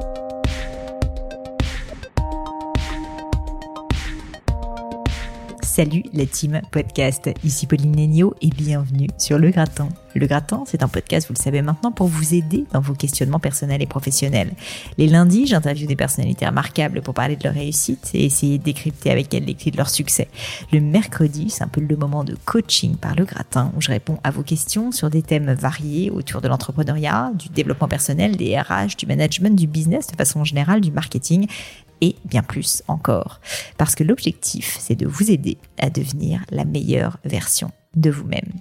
thank you Salut la team podcast, ici Pauline Nenio et bienvenue sur Le Gratin. Le Gratin, c'est un podcast, vous le savez maintenant, pour vous aider dans vos questionnements personnels et professionnels. Les lundis, j'interviewe des personnalités remarquables pour parler de leur réussite et essayer de décrypter avec elles les clés de leur succès. Le mercredi, c'est un peu le moment de coaching par Le Gratin, où je réponds à vos questions sur des thèmes variés autour de l'entrepreneuriat, du développement personnel, des RH, du management, du business de façon générale, du marketing et bien plus encore. Parce que l'objectif, c'est de vous aider à devenir la meilleure version de vous-même.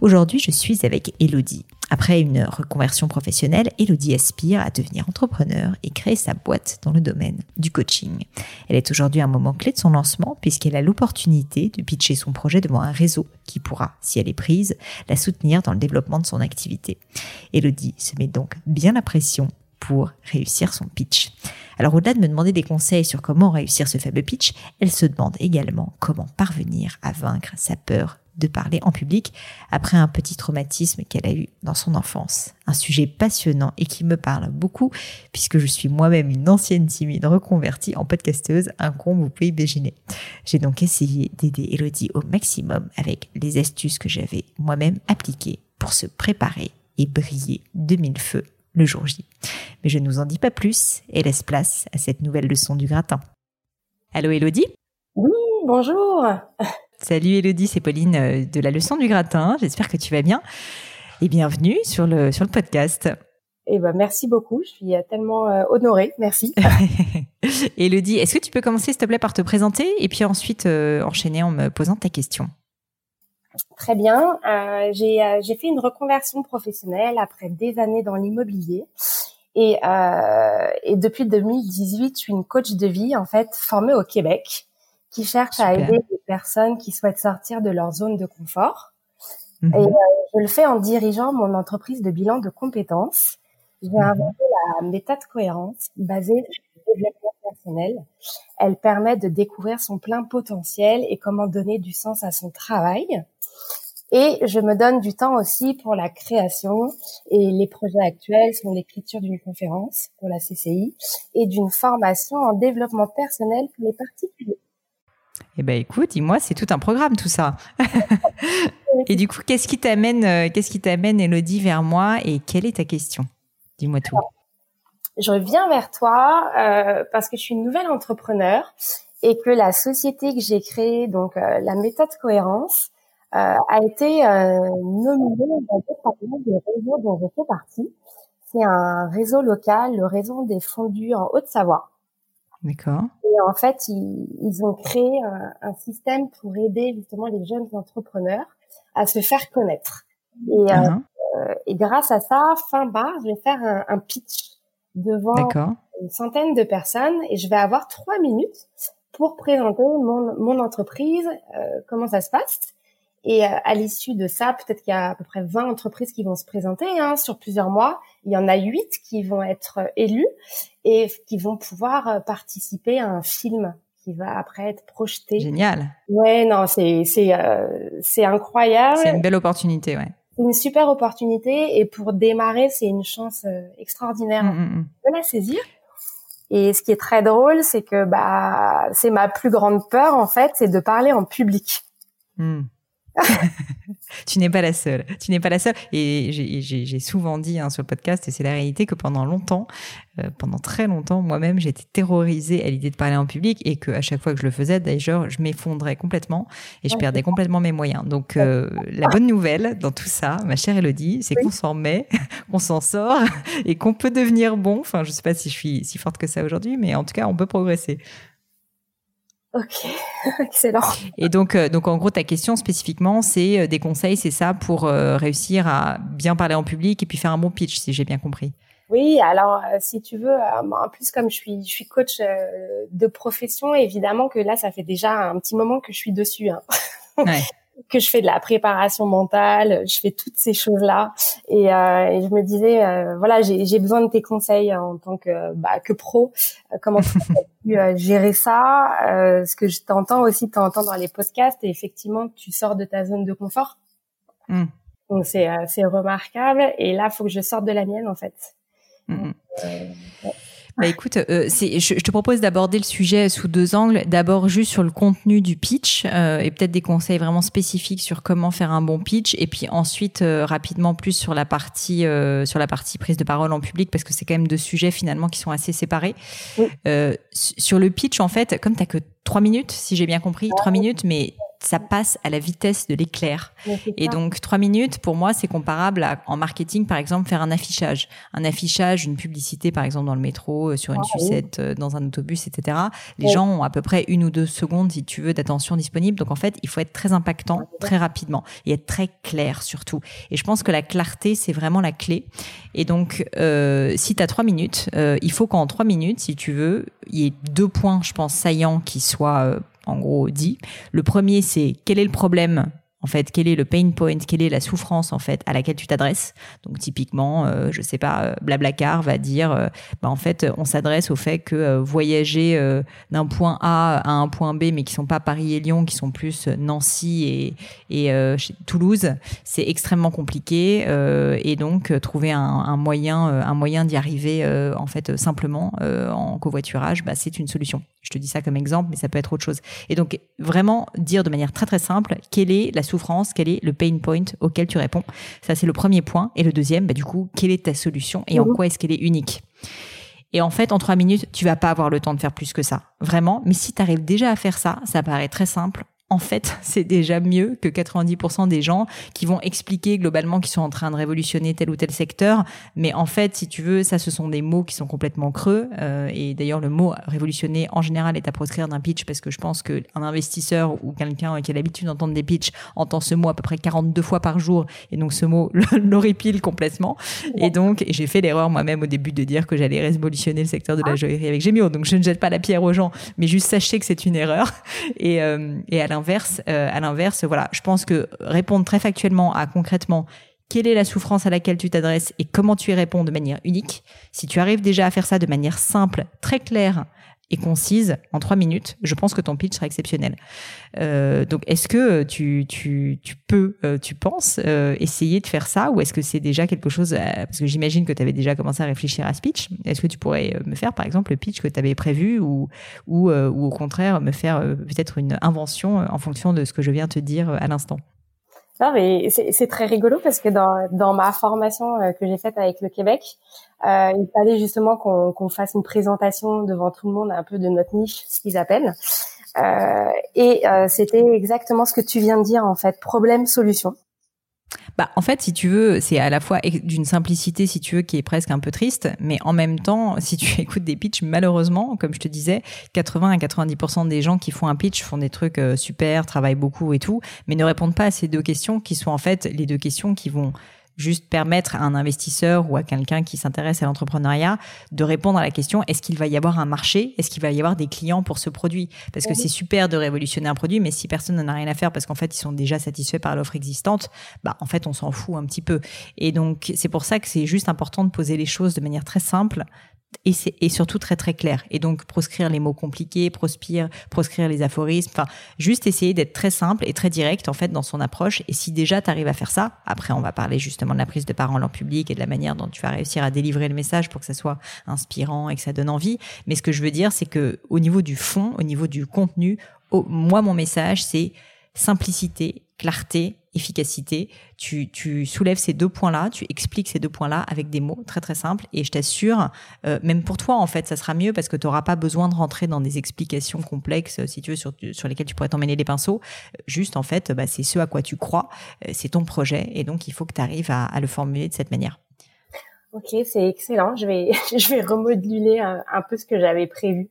Aujourd'hui, je suis avec Elodie. Après une reconversion professionnelle, Elodie aspire à devenir entrepreneur et créer sa boîte dans le domaine du coaching. Elle est aujourd'hui à un moment clé de son lancement puisqu'elle a l'opportunité de pitcher son projet devant un réseau qui pourra, si elle est prise, la soutenir dans le développement de son activité. Elodie se met donc bien la pression pour réussir son pitch. Alors au-delà de me demander des conseils sur comment réussir ce faible pitch, elle se demande également comment parvenir à vaincre sa peur de parler en public après un petit traumatisme qu'elle a eu dans son enfance. Un sujet passionnant et qui me parle beaucoup puisque je suis moi-même une ancienne timide reconvertie en podcasteuse, un con vous pouvez imaginer. J'ai donc essayé d'aider Elodie au maximum avec les astuces que j'avais moi-même appliquées pour se préparer et briller de mille feux le jour J. Mais je ne vous en dis pas plus et laisse place à cette nouvelle leçon du gratin. Allô Elodie? Oui, bonjour Salut Elodie, c'est Pauline euh, de la leçon du gratin. J'espère que tu vas bien et bienvenue sur le, sur le podcast. Eh ben, merci beaucoup, je suis euh, tellement euh, honorée, merci. Elodie, est-ce que tu peux commencer s'il te plaît par te présenter et puis ensuite enchaîner en me posant ta question? Très bien. Euh, j'ai, euh, j'ai fait une reconversion professionnelle après des années dans l'immobilier. Et, euh, et depuis 2018, je suis une coach de vie, en fait, formée au Québec, qui cherche à aider les personnes qui souhaitent sortir de leur zone de confort. Mhm. Et euh, je le fais en dirigeant mon entreprise de bilan de compétences. J'ai mhm. inventé la méthode cohérence basée sur le développement personnel. Elle permet de découvrir son plein potentiel et comment donner du sens à son travail. Et je me donne du temps aussi pour la création. Et les projets actuels sont l'écriture d'une conférence pour la CCI et d'une formation en développement personnel pour les particuliers. Eh ben écoute, dis-moi, c'est tout un programme tout ça. et du coup, qu'est-ce qui t'amène, euh, qu'est-ce qui t'amène, Elodie, vers moi et quelle est ta question? Dis-moi tout. je reviens vers toi euh, parce que je suis une nouvelle entrepreneur et que la société que j'ai créée, donc euh, la méthode cohérence, a été euh, nominé par le réseau dont je fais partie. C'est un réseau local, le réseau des fondus en Haute-Savoie. D'accord. Et en fait, ils, ils ont créé un, un, système pour aider justement les jeunes entrepreneurs à se faire connaître. Et, euh, uh-huh. euh et grâce à ça, fin bas, je vais faire un, un pitch devant une centaine de personnes et je vais avoir trois minutes pour présenter mon, mon entreprise, euh, comment ça se passe et euh, à l'issue de ça, peut-être qu'il y a à peu près 20 entreprises qui vont se présenter hein, sur plusieurs mois. Il y en a 8 qui vont être euh, élues et qui vont pouvoir euh, participer à un film qui va après être projeté. Génial. Ouais, non, c'est c'est c'est incroyable. C'est une belle opportunité, ouais. C'est une super opportunité et pour démarrer, c'est une chance extraordinaire mmh, mmh, mmh. de la saisir. Et ce qui est très drôle, c'est que bah c'est ma plus grande peur en fait, c'est de parler en public. tu n'es pas la seule. Tu n'es pas la seule. Et j'ai souvent dit hein, sur le podcast, et c'est la réalité, que pendant longtemps, euh, pendant très longtemps, moi-même, j'étais terrorisée à l'idée de parler en public et que à chaque fois que je le faisais, d'ailleurs, je m'effondrais complètement et je perdais complètement mes moyens. Donc, euh, la bonne nouvelle dans tout ça, ma chère Elodie, c'est qu'on s'en met, qu'on s'en sort et qu'on peut devenir bon. Enfin, je sais pas si je suis si forte que ça aujourd'hui, mais en tout cas, on peut progresser. Ok, excellent. Et donc, euh, donc en gros, ta question spécifiquement, c'est euh, des conseils, c'est ça pour euh, réussir à bien parler en public et puis faire un bon pitch, si j'ai bien compris. Oui, alors si tu veux, en plus comme je suis, je suis coach de profession, évidemment que là, ça fait déjà un petit moment que je suis dessus. Hein. Ouais. que je fais de la préparation mentale, je fais toutes ces choses-là. Et, euh, et je me disais, euh, voilà, j'ai besoin de tes conseils en tant que, bah, que pro. Euh, comment tu pu euh, gérer ça Ce que je t'entends aussi, t'entends dans les podcasts, et effectivement, tu sors de ta zone de confort. Mm. Donc c'est c'est remarquable. Et là, faut que je sorte de la mienne, en fait. Mm, mm. Bah écoute, euh, c'est, je, te propose d'aborder le sujet sous deux angles. D'abord juste sur le contenu du pitch euh, et peut-être des conseils vraiment spécifiques sur comment faire un bon pitch, et puis ensuite euh, rapidement plus sur la partie sur la partie prise de parole en public parce que c'est quand même deux sujets finalement qui sont assez séparés. sur le pitch en fait, comme t'as que trois minutes, si j'ai bien compris, trois minutes, mais ça passe à la vitesse de l'éclair. Et donc, trois minutes, pour moi, c'est comparable à, en marketing, par exemple, faire un affichage. Un affichage, une publicité, par exemple, dans le métro, euh, sur une ah sucette, euh, dans un autobus, etc. Les gens ont à peu près une ou deux secondes, si tu veux, d'attention disponible. Donc, en fait, il faut être très impactant, très rapidement et être très clair, surtout. Et je pense que la clarté, c'est vraiment la clé. Et donc, euh, si tu as trois minutes, euh, il faut qu'en trois minutes, si tu veux, il y ait deux points, je pense, saillants qui soient euh, en gros dit. Le premier, c'est quel est le problème en fait, quel est le pain point, quelle est la souffrance en fait à laquelle tu t'adresses. Donc typiquement, euh, je sais pas, euh, Blablacar va dire, euh, bah, en fait, on s'adresse au fait que euh, voyager d'un point A à un point B, mais qui sont pas Paris et Lyon, qui sont plus Nancy et, et Toulouse, c'est extrêmement compliqué et donc trouver un, moyen, un moyen d'y arriver en fait simplement en covoiturage, bah, c'est une solution. Je te dis ça comme exemple, mais ça peut être autre chose. Et donc vraiment dire de manière très très simple quelle est la souffrance, quel est le pain point auquel tu réponds? Ça, c'est le premier point. Et le deuxième, bah, du coup, quelle est ta solution et en mhm. quoi est-ce qu'elle est unique? Et en fait, en trois minutes, tu vas pas avoir le temps de faire plus que ça. Vraiment. Mais si tu arrives déjà à faire ça, ça paraît très simple en fait, c'est déjà mieux que 90% des gens qui vont expliquer globalement qu'ils sont en train de révolutionner tel ou tel secteur. Mais en fait, si tu veux, ça, ce sont des mots qui sont complètement creux. Euh, et d'ailleurs, le mot révolutionner, en général, est à proscrire d'un pitch parce que je pense qu'un investisseur ou quelqu'un qui a l'habitude d'entendre des pitchs entend ce mot à peu près 42 fois par jour. Et donc, ce mot l'horripile complètement. Et donc, j'ai fait l'erreur moi-même au début de dire que j'allais révolutionner le secteur de la ah. joaillerie avec Gemio. Donc, je ne jette pas la pierre aux gens, mais juste sachez que c'est une erreur. Et, euh, et à euh, à l'inverse, voilà, je pense que répondre très factuellement à concrètement quelle est la souffrance à laquelle tu t'adresses et comment tu y réponds de manière unique. Si tu arrives déjà à faire ça de manière simple, très claire et concise en trois minutes, je pense que ton pitch sera exceptionnel. Euh, donc, est-ce que tu, tu, tu peux, euh, tu penses euh, essayer de faire ça ou est-ce que c'est déjà quelque chose, euh, parce que j'imagine que tu avais déjà commencé à réfléchir à ce pitch, est-ce que tu pourrais euh, me faire par exemple le pitch que tu avais prévu ou, ou, ou au contraire me faire peut-être une invention en fonction de ce que je viens te dire à l'instant? Non, mais c'est très rigolo parce que dans, dans ma formation que j'ai faite avec le Québec, euh, il fallait justement qu'on fasse une présentation devant tout le monde un peu de notre niche, ce qu'ils appellent. Euh, et euh, c'était exactement ce que tu viens de dire en fait, problème-solution. Bah, en fait, si tu veux, c'est à la fois d'une simplicité, si tu veux, qui est presque un peu triste, mais en même temps, si tu écoutes des pitchs, malheureusement, comme je te disais, 80 à 90% des gens qui font un pitch font des trucs euh, super, travaillent beaucoup et tout, mais ne répondent pas à ces deux questions qui sont en fait les deux questions qui vont juste permettre à un investisseur ou à quelqu'un qui s'intéresse à l'entrepreneuriat de répondre à la question est-ce qu'il va y avoir un marché? Est-ce qu'il va y avoir des clients pour ce produit? Parce que c'est super de révolutionner un produit, mais si personne n'en a rien à faire parce qu'en fait ils sont déjà satisfaits par l'offre existante, bah en fait on s'en fout un petit peu. Et donc c'est pour ça que c'est juste important de poser les choses de manière très simple, et, et surtout très très clair. Et donc proscrire les mots compliqués, proscrire, proscrire les aphorismes, enfin juste essayer d'être très simple et très direct en fait dans son approche. Et si déjà tu arrives à faire ça, après on va parler justement de la prise de parole en public et de la manière dont tu vas réussir à délivrer le message pour que ça soit inspirant et que ça donne envie. Mais ce que je veux dire, c'est que au niveau du fond, au niveau du contenu, moi mon message c'est simplicité, clarté, efficacité. Tu, tu soulèves ces deux points-là, tu expliques ces deux points-là avec des mots très très simples. Et je t'assure, euh, même pour toi en fait, ça sera mieux parce que tu n'auras pas besoin de rentrer dans des explications complexes, si tu veux, sur, sur lesquelles tu pourrais t'emmêler les pinceaux. Juste en fait, bah, c'est ce à quoi tu crois, euh, c'est ton projet, et donc il faut que tu arrives à, à le formuler de cette manière. Ok, c'est excellent. Je vais, je vais remoduler un, peu ce que j'avais prévu.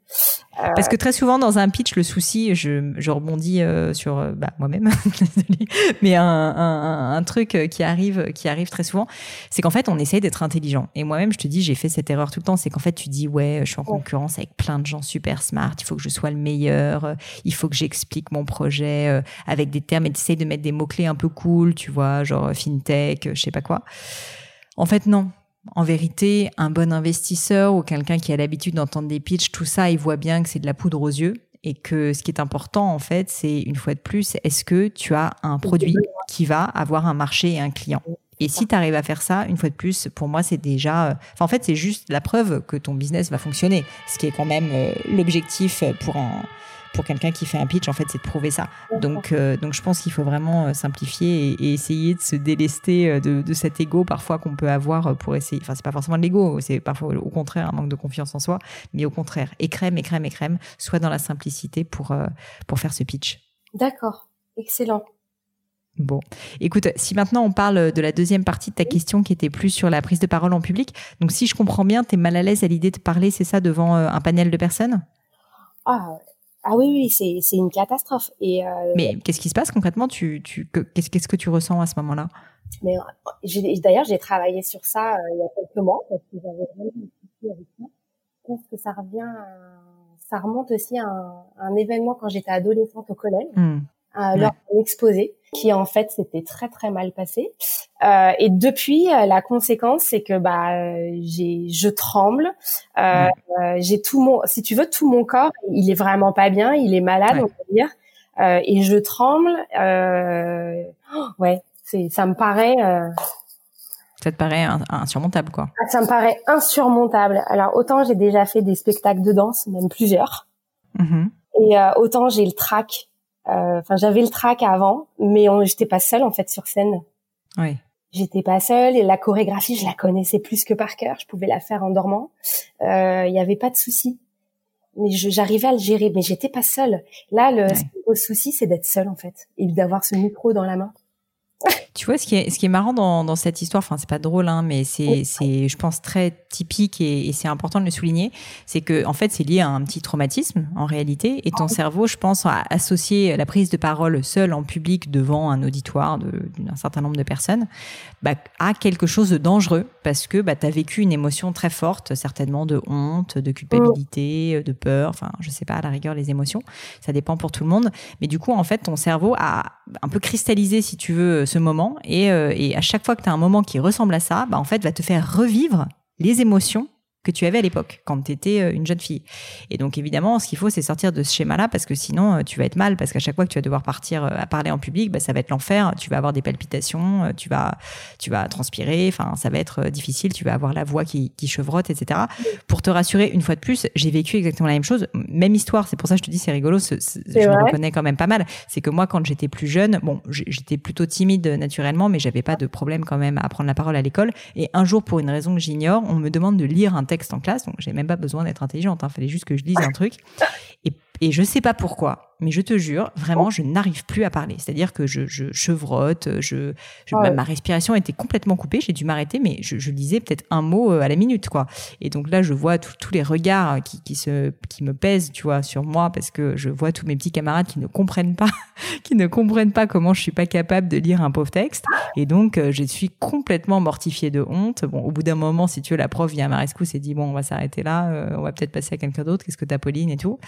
Euh, Parce que très souvent dans un pitch, le souci, je, je rebondis euh, sur euh, bah, moi-même, mais un, un, un, truc qui arrive, qui arrive très souvent, c'est qu'en fait on essaye d'être intelligent. Et moi-même, je te dis, j'ai fait cette erreur tout le temps, c'est qu'en fait tu dis ouais, je suis en concurrence avec plein de gens super smart, il faut que je sois le meilleur, il faut que j'explique mon projet avec des termes et tu essayes de mettre des mots clés un peu cool, tu vois, genre fintech, je sais pas quoi. En fait, non en vérité, un bon investisseur ou quelqu'un qui a l'habitude d'entendre des pitchs, tout ça, il voit bien que c'est de la poudre aux yeux et que ce qui est important, en fait, c'est une fois de plus, est-ce que tu as un produit qui va avoir un marché et un client? Et si tu arrives à faire ça, une fois de plus, pour moi, c'est déjà. Euh, enfin, en fait, c'est juste la preuve que ton business va fonctionner. Ce qui est quand même euh, l'objectif pour un pour quelqu'un qui fait un pitch, en fait, c'est de prouver ça. Donc, euh, donc je pense qu'il faut vraiment simplifier et, essayer de se délester de, de cet ego parfois qu'on peut avoir pour essayer. Enfin, c'est pas forcément de l'ego, c'est parfois au contraire un manque de confiance en soi, mais au contraire, écrème, écrème, écrème, soit dans la simplicité pour pour faire ce pitch. D'accord, excellent. Bon, écoute, si maintenant on parle de la deuxième partie de ta question qui était plus sur la prise de parole en public, donc si je comprends bien, tu es mal à l'aise à l'idée de parler, c'est ça, devant euh, un panel de personnes? Ah, ah oui, oui, c'est, une catastrophe. Et euh, Mais qu'est-ce qui se passe concrètement? Tu, tu, qu'est-ce, qu'est-ce que tu ressens à ce moment-là? Mais D'ailleurs, j'ai travaillé sur ça euh, il y a quelques mois parce que j'avais vraiment discuté avec ça. Je pense que ça revient, ça remonte aussi à un, événement quand j'étais adolescente au collège. Hmm lors d'un exposé qui en fait s'était très très mal passé. Euh, et depuis, euh, la conséquence, c'est que bah j'ai, je tremble. Euh, euh, j'ai tout mon, si tu veux, tout mon corps, il est vraiment pas bien, il est malade, on va dire. Euh, et je tremble. Euh, ouais, c'est, ça me paraît. ça te paraît insurmontable, quoi. Ah, ça me paraît insurmontable. Alors autant j'ai déjà fait des spectacles de danse, même plusieurs. Mm-hmm. Et autant j'ai le trac euh, enfin, j'avais le trac avant, mais j'étais pas seule en fait sur scène. Oui. J'étais pas seule et la chorégraphie, je la connaissais plus que par cœur. Je pouvais la faire en dormant. Il euh, y avait pas de souci. Mais j'arrivais à le gérer, mais j'étais pas seule. Là, le, le souci, c'est d'être seule en fait et d'avoir ce micro dans la main. Tu vois, ce qui est, ce qui est marrant dans, dans cette histoire, enfin, c'est pas drôle, hein, mais c'est, c'est, je pense, très typique et, et c'est important de le souligner, c'est que, en fait, c'est lié à un petit traumatisme, en réalité, et ton cerveau, je pense, a associé la prise de parole seule en public devant un auditoire d'un certain nombre de personnes, bah, à quelque chose de dangereux, parce que, bah, t'as vécu une émotion très forte, certainement de honte, de culpabilité, de peur, enfin, je sais pas, à la rigueur, les émotions, ça dépend pour tout le monde, mais du coup, en fait, ton cerveau a un peu cristallisé, si tu veux, ce moment euh, et, à chaque fois que tu as un moment qui ressemble à ça, bah, en fait, va te faire revivre les émotions que tu avais à l'époque quand tu étais euh, une jeune fille. Et donc évidemment, ce qu'il faut, c'est sortir de ce schéma-là parce que sinon, euh, tu vas être mal parce qu'à chaque fois que tu vas devoir partir euh, à parler en public, bah, ça va être l'enfer. Tu vas avoir des palpitations, tu vas, tu vas transpirer. Enfin, ça va être difficile. Tu vas avoir la voix qui, qui chevrotte, etc. Pour te rassurer, une fois de plus, j'ai vécu exactement la même chose. Même histoire. C'est pour ça que je te dis, c'est rigolo. je me reconnais quand même pas mal. C'est que moi, quand j'étais plus jeune, bon, j'étais plutôt timide naturellement, mais j'avais pas de problème quand même à prendre la parole à l'école. Et un jour, pour une raison que j'ignore, on me demande de lire un texte en classe, donc j'ai même pas besoin d'être intelligente. Il hein. fallait juste que je lise un truc. Et, et je sais pas pourquoi mais je te jure, vraiment, je n'arrive plus à parler. C'est-à-dire que je, je chevrotte, je, je ma respiration était complètement coupée. J'ai dû m'arrêter, mais je, je disais peut-être un mot euh, à la minute, quoi. Et donc là, je vois tous les regards qui, qui se, qui me pèsent, tu vois, sur moi, parce que je vois tous mes petits camarades qui ne comprennent pas, qui ne comprennent pas comment je suis pas capable de lire un pauvre texte. Et donc, euh, je suis complètement mortifiée de honte. Bon, au bout d'un moment, si tu veux, la prof vient à ma rescousse et dit bon, on va s'arrêter là, euh, on va peut-être passer à quelqu'un d'autre. Qu'est-ce que t'as, Pauline et tout.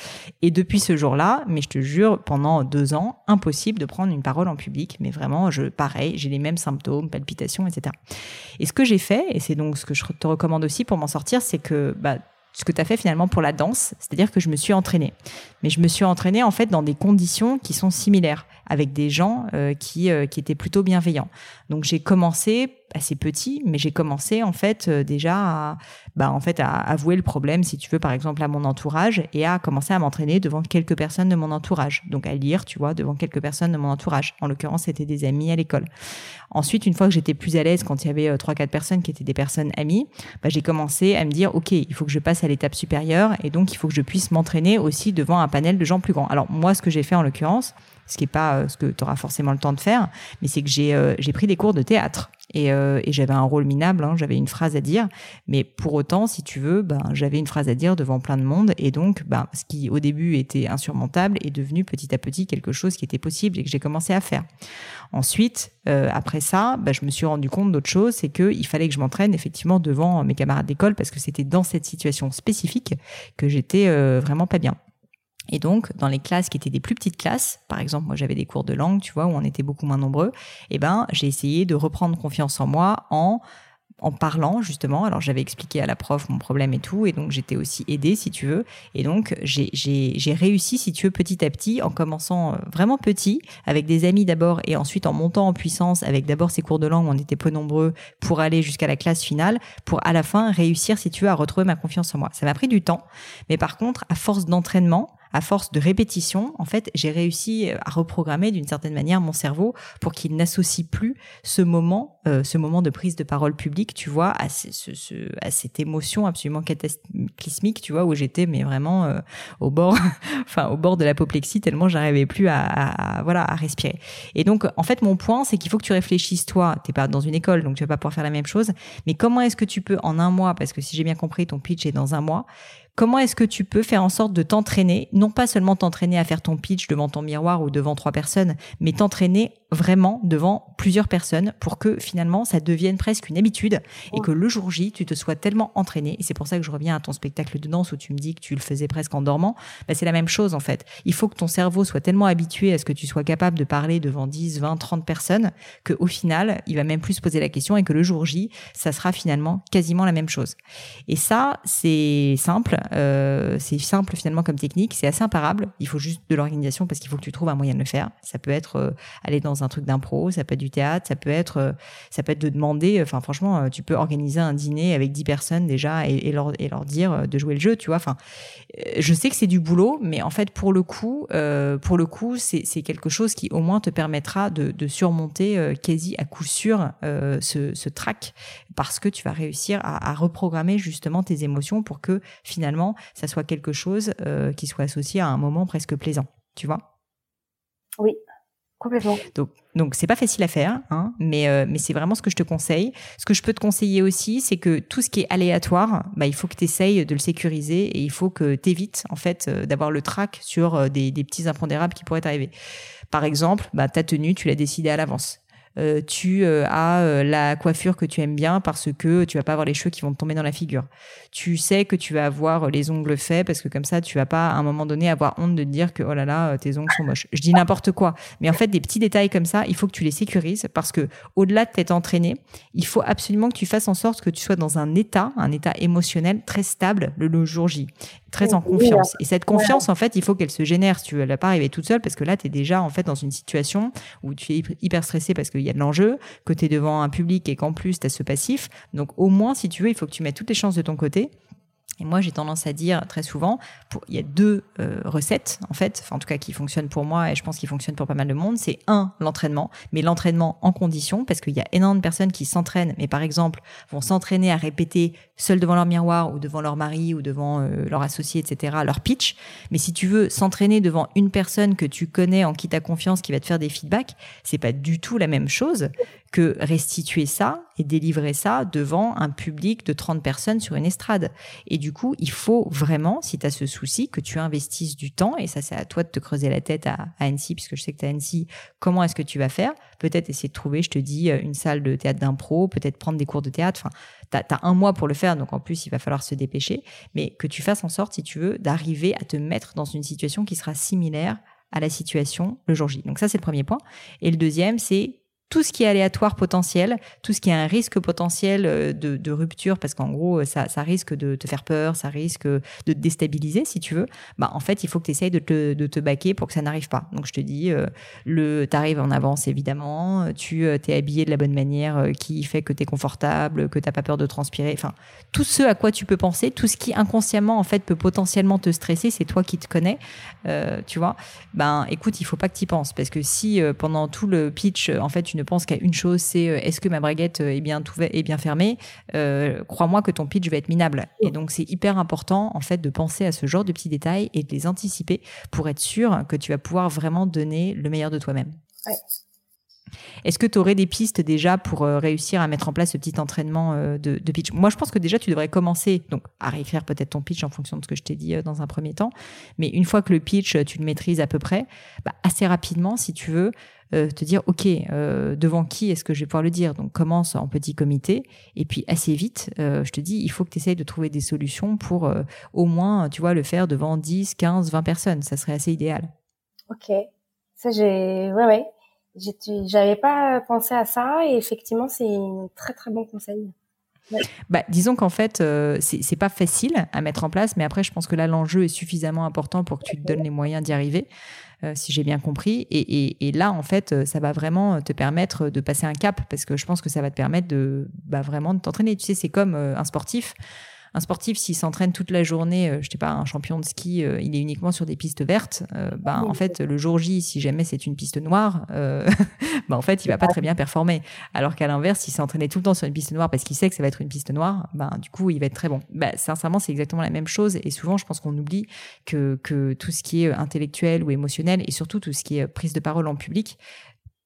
Et depuis ce jour-là, mais je jure, pendant deux ans, impossible de prendre une parole en public. Mais vraiment, je, pareil, j'ai les mêmes symptômes, palpitations, etc. Et ce que j'ai fait, et c'est donc ce que je te recommande aussi pour m'en sortir, c'est que, bah, ce que tu as fait finalement pour la danse, c'est-à-dire que je me suis entraînée. Mais je me suis entraînée en fait dans des conditions qui sont similaires, avec des gens euh, qui, euh, qui étaient plutôt bienveillants. Donc j'ai commencé assez petit, mais j'ai commencé en fait euh, déjà à, bah, en fait à avouer le problème, si tu veux, par exemple à mon entourage, et à commencer à m'entraîner devant quelques personnes de mon entourage. Donc à lire, tu vois, devant quelques personnes de mon entourage. En l'occurrence, c'était des amis à l'école. Ensuite, une fois que j'étais plus à l'aise, quand il y avait euh, trois quatre personnes qui étaient des personnes amies, bah, j'ai commencé à me dire, ok, il faut que je passe à l'étape supérieure, et donc il faut que je puisse m'entraîner aussi devant un panel de gens plus grands. Alors moi, ce que j'ai fait en l'occurrence, ce qui est pas euh, ce que tu auras forcément le temps de faire, mais c'est que j'ai j'ai pris des cours de théâtre. Et, euh, j'avais un rôle minable, hein, j'avais une phrase à dire, mais pour autant, si tu veux, ben, j'avais une phrase à dire devant plein de monde, et donc, ben, ce qui au début était insurmontable est devenu petit à petit quelque chose qui était possible et que j'ai commencé à faire. Ensuite, euh, après ça, ben, je me suis rendu compte d'autre chose, c'est qu'il fallait que je m'entraîne effectivement devant mes camarades d'école parce que c'était dans cette situation spécifique que j'étais euh, vraiment pas bien. Et donc, dans les classes qui étaient des plus petites classes, par exemple, moi j'avais des cours de langue, tu vois, où on était beaucoup moins nombreux, eh ben, j'ai essayé de reprendre confiance en moi en en parlant justement. Alors j'avais expliqué à la prof mon problème et tout, et donc j'étais aussi aidée si tu veux. Et donc j'ai réussi si tu veux petit à petit en commençant euh, vraiment petit avec des amis d'abord et ensuite en montant en puissance avec d'abord ces cours de langue où on était peu nombreux pour aller jusqu'à la classe finale pour à la fin réussir si tu veux à retrouver ma confiance en moi. Ça m'a pris du temps, mais par contre à force d'entraînement à force de répétition, en fait, j'ai réussi à reprogrammer d'une certaine manière mon cerveau pour qu'il n'associe plus ce moment, euh, ce moment de prise de parole publique, tu vois, à cette émotion absolument cataclysmique, tu vois, où j'étais mais vraiment euh, au bord, enfin au bord de l'apoplexie tellement j'arrivais plus à, à, voilà à respirer. Et donc, en fait, mon point, c'est qu'il faut que tu réfléchisses toi. T'es pas dans une école, donc tu vas pas pouvoir faire la même chose. Mais comment est-ce que tu peux en un mois, parce que si j'ai bien compris, ton pitch est dans un mois, comment est-ce que tu peux faire en sorte de t'entraîner, non pas seulement t'entraîner à faire ton pitch devant ton miroir ou devant trois personnes, mais t'entraîner vraiment devant plusieurs personnes pour que finalement ça devienne presque une habitude et que le jour J, tu te sois tellement entraîné. Et c'est pour ça que je reviens à ton spectacle de danse où tu me dis que tu le faisais presque en dormant. Bah, c'est la même chose en fait. Il faut que ton cerveau soit tellement habitué à ce que tu sois capable de parler devant 10, 20, 30 personnes que au final, il va même plus se poser la question et que le jour J, ça sera finalement quasiment la même chose. Et ça, c'est simple. Euh, c'est simple finalement comme technique, c'est assez imparable. Il faut juste de l'organisation parce qu'il faut que tu trouves un moyen de le faire. Ça peut être euh, aller dans un truc d'impro, ça peut être du théâtre, ça peut être, euh, ça peut être de demander. Enfin, franchement, tu peux organiser un dîner avec 10 personnes déjà et, leur, dire de jouer le jeu, tu vois. Enfin, je sais que c'est du boulot, mais en fait, pour le coup, pour le coup, c'est quelque chose qui au moins te permettra de, surmonter quasi à coup sûr ce, ce trac parce que tu vas réussir à, à reprogrammer justement tes émotions pour que finalement ça soit quelque chose euh, qui soit associé à un moment presque plaisant, tu vois? Oui, Donc, c'est pas facile à faire, hein, mais euh, mais c'est vraiment ce que je te conseille. Ce que je peux te conseiller aussi, c'est que tout ce qui est aléatoire, bah il faut que tu essayes de le sécuriser et il faut que tu en fait euh, d'avoir le trac sur des, des petits impondérables qui pourraient arriver. Par exemple, bah ta tenue, tu l'as décidé à l'avance. Euh, tu euh, as euh, la coiffure que tu aimes bien parce que tu vas pas avoir les cheveux qui vont te tomber dans la figure. Tu sais que tu vas avoir les ongles faits parce que comme ça, tu vas pas à un moment donné avoir honte de te dire que oh là là, tes ongles sont moches. Je dis n'importe quoi, mais en fait des petits détails comme ça, il faut que tu les sécurises parce que au-delà de t'être entraîné, il faut absolument que tu fasses en sorte que tu sois dans un état, un état émotionnel très stable le jour J très en confiance. Et cette confiance, en fait, il faut qu'elle se génère. Si tu veux, elle va pas arriver toute seule parce que là, tu es déjà en fait dans une situation où tu es hyper stressé parce qu'il y a de l'enjeu, que tu es devant un public et qu'en plus tu as ce passif. Donc au moins, si tu veux, il faut que tu mettes toutes les chances de ton côté et moi, j'ai tendance à dire très souvent, il y a deux euh, recettes en fait, en tout cas qui fonctionnent pour moi et je pense qu'ils fonctionnent pour pas mal de monde. C'est un l'entraînement, mais l'entraînement en condition, parce qu'il y a énormément de personnes qui s'entraînent, mais par exemple vont s'entraîner à répéter seul devant leur miroir ou devant leur mari ou devant euh, leur associé, etc. leur pitch. Mais si tu veux s'entraîner devant une personne que tu connais, en qui tu as confiance, qui va te faire des feedbacks, c'est pas du tout la même chose que restituer ça et délivrer ça devant un public de 30 personnes sur une estrade. Et du coup, il faut vraiment, si tu as ce souci, que tu investisses du temps, et ça c'est à toi de te creuser la tête à, Annecy, puisque je sais que tu à Annecy, comment est-ce que tu vas faire? Peut-être essayer de trouver, je te dis, une salle de théâtre d'impro, peut-être prendre des cours de théâtre, enfin, tu as, un mois pour le faire, donc en plus, il va falloir se dépêcher, mais que tu fasses en sorte, si tu veux, d'arriver à te mettre dans une situation qui sera similaire à la situation le jour J. Donc ça, c'est le premier point. Et le deuxième, c'est tout ce qui est aléatoire potentiel, tout ce qui est un risque potentiel euh, de, rupture, parce qu'en gros, ça, ça, risque de te faire peur, ça risque de te déstabiliser, si tu veux, bah, en fait, il faut que tu essayes de te, de te baquer pour que ça n'arrive pas. Donc, je te dis, euh, le, t'arrives en avance, évidemment, tu euh, t'es habillé de la bonne manière euh, qui fait que tu es confortable, que t'as pas peur de transpirer, enfin, tout ce à quoi tu peux penser, tout ce qui inconsciemment, en fait, peut potentiellement te stresser, c'est toi qui te connais, tu vois, ben, écoute, il faut pas que tu penses, parce que si pendant tout le pitch, en fait, tu ne pense qu'à une chose, c'est euh, est-ce que ma braguette euh, est bien, tout, est bien fermée? Euh, Crois-moi que ton pitch va être minable. Et donc, c'est hyper important, en fait, de penser à ce genre de petits détails et de les anticiper pour être sûr que tu vas pouvoir vraiment donner le meilleur de toi-même. Est-ce que tu aurais des pistes déjà pour réussir à mettre en place ce petit entraînement de, de, pitch? Moi, je pense que déjà, tu devrais commencer donc à réécrire peut-être ton pitch en fonction de ce que je t'ai dit dans un premier temps. Mais une fois que le pitch, tu le maîtrises à peu près, bah, assez rapidement, si tu veux, euh, te dire, OK, euh, devant qui est-ce que je vais pouvoir le dire? Donc commence en petit comité, et puis assez vite, euh, je te dis, il faut que tu essayes de trouver des solutions pour au moins, tu vois, le faire devant 10, 15, 20 personnes. Ça serait assez idéal. OK. Ça, j'ai... Ouais, ouais. J'avais pas pensé à ça, et effectivement, c'est un très, très bon conseil. bah, disons qu'en fait, euh, c'est pas facile à mettre en place, mais après, je pense que là, l'enjeu est suffisamment important pour que tu te donnes les moyens d'y arriver. Euh, si j'ai bien compris. Et, là, en fait, ça va vraiment te permettre de passer un cap parce que je pense que ça va te permettre de bah, vraiment de t'entraîner. Tu sais, c'est comme euh, un sportif un sportif, s'il s'entraîne toute la journée, euh, je sais pas, un champion de ski, euh, il est uniquement sur des pistes vertes, bah, en fait, le jour J, si jamais c'est une piste noire, bah, en fait, il va pas très bien performer. Alors qu'à l'inverse, s'il s'est entraîné tout le temps sur une piste noire parce qu'il sait que ça va être une piste noire, bah, du coup, il va être très bon. Bah, sincèrement, c'est exactement la même chose. Et souvent, je pense qu'on oublie que, que tout ce qui est intellectuel ou émotionnel et surtout tout ce qui est prise de parole en public,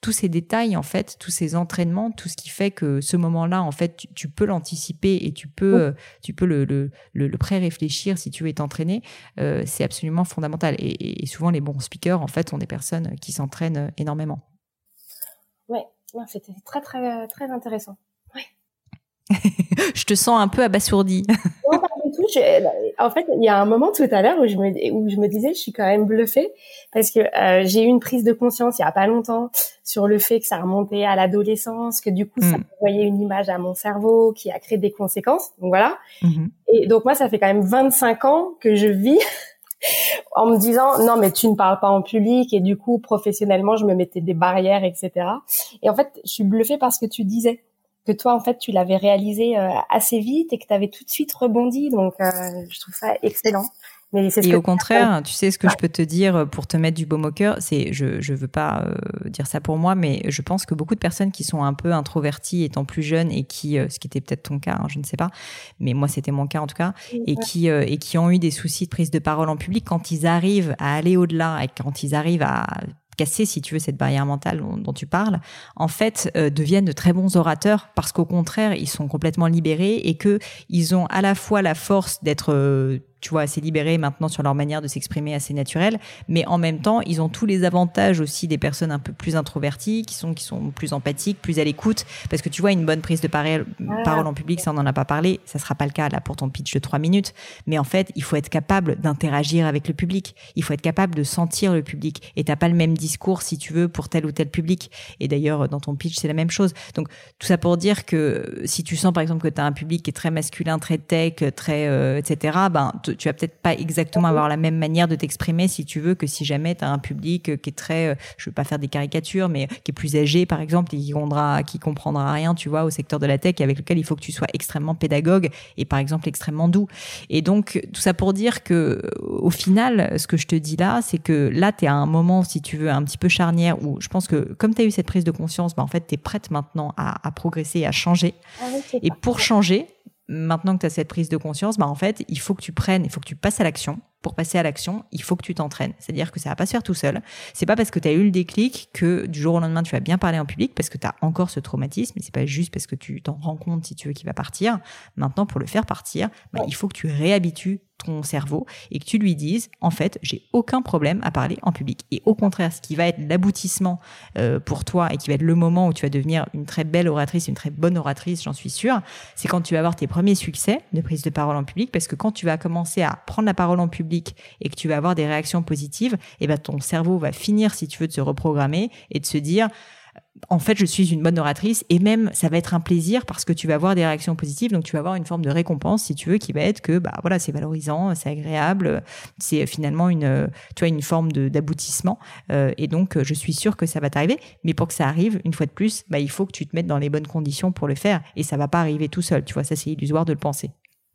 tous ces détails, en fait, tous ces entraînements, tout ce qui fait que ce moment-là, en fait, tu, peux l'anticiper et tu peux, euh, tu peux le, le, le, pré-réfléchir si tu es entraîné, euh, c'est absolument fondamental. Et, souvent, les bons speakers, en fait, sont des personnes qui s'entraînent énormément. Oui, c'était très, très, très intéressant. je te sens un peu abasourdi. non, pas tout. en fait, il y a un moment tout à l'heure où je me où je me disais, je suis quand même bluffée parce que euh, j'ai eu une prise de conscience il y a pas longtemps sur le fait que ça remontait à l'adolescence, que du coup ça hmm. envoyait une image à mon cerveau qui a créé des conséquences. Donc voilà. Mhm. Et donc moi, ça fait quand même 25 ans que je vis en me disant non mais tu ne parles pas en public et du coup professionnellement je me mettais des barrières etc. Et en fait, je suis bluffée parce que tu disais que toi en fait tu l'avais réalisé euh, assez vite et que tu avais tout de suite rebondi. Donc euh, je trouve ça excellent. Mais et au contraire, tu sais ce que je peux te dire pour te mettre du baume au cœur, c'est je je veux pas euh, dire ça pour moi, mais je pense que beaucoup de personnes qui sont un peu introverties étant plus jeunes et qui ce qui était peut-être ton cas, hein, je ne sais pas, mais moi c'était mon cas en tout cas, et qui et qui ont eu des soucis de prise de parole en public quand ils arrivent à aller au-delà et quand ils arrivent à casser, si tu veux, cette barrière mentale dont, tu parles, en fait, euh, deviennent de très bons orateurs parce qu'au contraire, ils sont complètement libérés et que ils ont à la fois la force d'être euh, tu vois, assez libérés maintenant sur leur manière de s'exprimer assez naturelle, mais en même temps, ils ont tous les avantages aussi des personnes un peu plus introverties, qui sont, qui sont plus empathiques, plus à l'écoute, parce que tu vois, une bonne prise de parole, parole en public, ça on n'en a pas parlé, ça sera pas le cas là pour ton pitch de trois minutes, mais en fait, il faut être capable d'interagir avec le public, il faut être capable de sentir le public, et t'as pas le même discours si tu veux pour tel ou tel public, et d'ailleurs dans ton pitch c'est la même chose. Donc tout ça pour dire que si tu sens par exemple que tu as un public qui est très masculin, très tech, très euh, etc. Ben tu vas peut-être pas exactement avoir la même manière de t'exprimer si tu veux que si jamais tu as un public euh, qui est très, euh, je veux pas faire des caricatures, mais qui est plus âgé par exemple et qui comprendra, qui comprendra rien, tu vois, au secteur de la tech avec lequel il faut que tu sois extrêmement pédagogue et par exemple extrêmement doux. Et donc tout ça pour dire que au final, ce que je te dis là, c'est que là tu es à un moment, si tu veux, un petit peu charnière où je pense que comme tu as eu cette prise de conscience, bah, en fait tu es prête maintenant à, à progresser, à changer. Ah et pour changer, maintenant que tu as cette prise de conscience, bah en fait, il faut que tu prennes, il faut que tu passes à l'action. Pour passer à l'action, il faut que tu t'entraînes. C'est-à-dire que ça va pas se faire tout seul. C'est pas parce que tu as eu le déclic que du jour au lendemain tu vas bien parler en public parce que tu as encore ce traumatisme. C'est pas juste parce que tu t'en rends compte si tu veux qu'il va partir. Maintenant, pour le faire partir, bah, il faut que tu réhabitues ton cerveau et que tu lui dises en fait j'ai aucun problème à parler en public. Et au contraire ce qui va être l'aboutissement euh, pour toi et qui va être le moment où tu vas devenir une très belle oratrice une très bonne oratrice j'en suis sûre c'est quand tu vas avoir tes premiers succès de prise de parole en public. Parce que quand tu vas commencer à prendre la parole en public et que tu vas avoir des réactions positives et eh ben ton cerveau va finir si tu veux de se reprogrammer et de se dire en fait, je suis une bonne oratrice et même ça va être un plaisir parce que tu vas avoir des réactions positives, donc tu vas avoir une forme de récompense si tu veux qui va être que bah voilà c'est valorisant, c'est agréable, c'est finalement une tu vois une forme d'aboutissement euh, et donc je suis sûre que ça va t'arriver. Mais pour que ça arrive, une fois de plus, bah il faut que tu te mettes dans les bonnes conditions pour le faire et ça va pas arriver tout seul. Tu vois, ça c'est illusoire de le penser.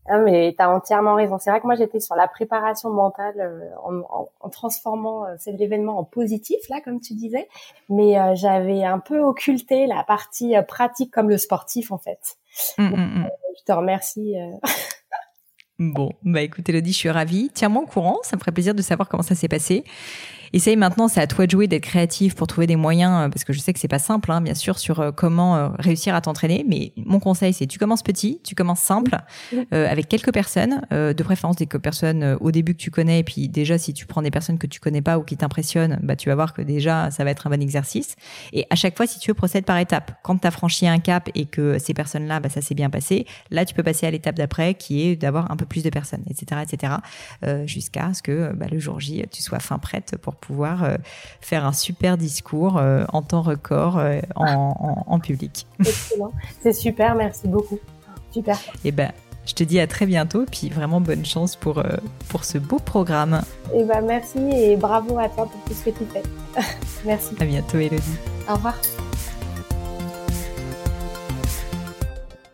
Ah, mais tu as entièrement raison. C'est vrai que moi, j'étais sur la préparation mentale euh, en, en, en, transformant euh, cet événement en positif, là, comme tu disais. Mais euh, j'avais un peu occulté la partie pratique comme le sportif, en fait. Mmh, mmh, mmh. je te remercie. bon, bah écoute, Elodie, je suis ravie. Tiens-moi au courant. Ça me ferait plaisir de savoir comment ça s'est passé. Essaye maintenant, c'est à toi de jouer, d'être créatif pour trouver des moyens, euh, parce que je sais que c'est pas simple, hein, bien sûr, sur euh, comment euh, réussir à t'entraîner. Mais mon conseil, c'est tu commences petit, tu commences simple, avec quelques personnes, de préférence des personnes au début que tu connais. Et puis déjà, si tu prends des personnes que tu connais pas ou qui t'impressionnent, bah tu vas voir que déjà ça va être un bon exercice. Et à chaque fois, si tu veux, procède par étapes. Quand tu as franchi un cap et que ces personnes-là, bah, ça s'est bien passé, là tu peux passer à l'étape d'après, qui est d'avoir un peu plus de personnes, etc., etc., jusqu'à ce que bah, le jour J, tu sois fin prête pour pouvoir euh, faire un super discours euh, en temps record euh, en, public. c'est super, merci beaucoup. Super. Et eh ben, je te dis à très bientôt, puis vraiment bonne chance pour, pour ce beau programme. Et eh ben, merci et bravo à toi pour tout ce que tu fais. merci. À bientôt, Elodie. Au revoir.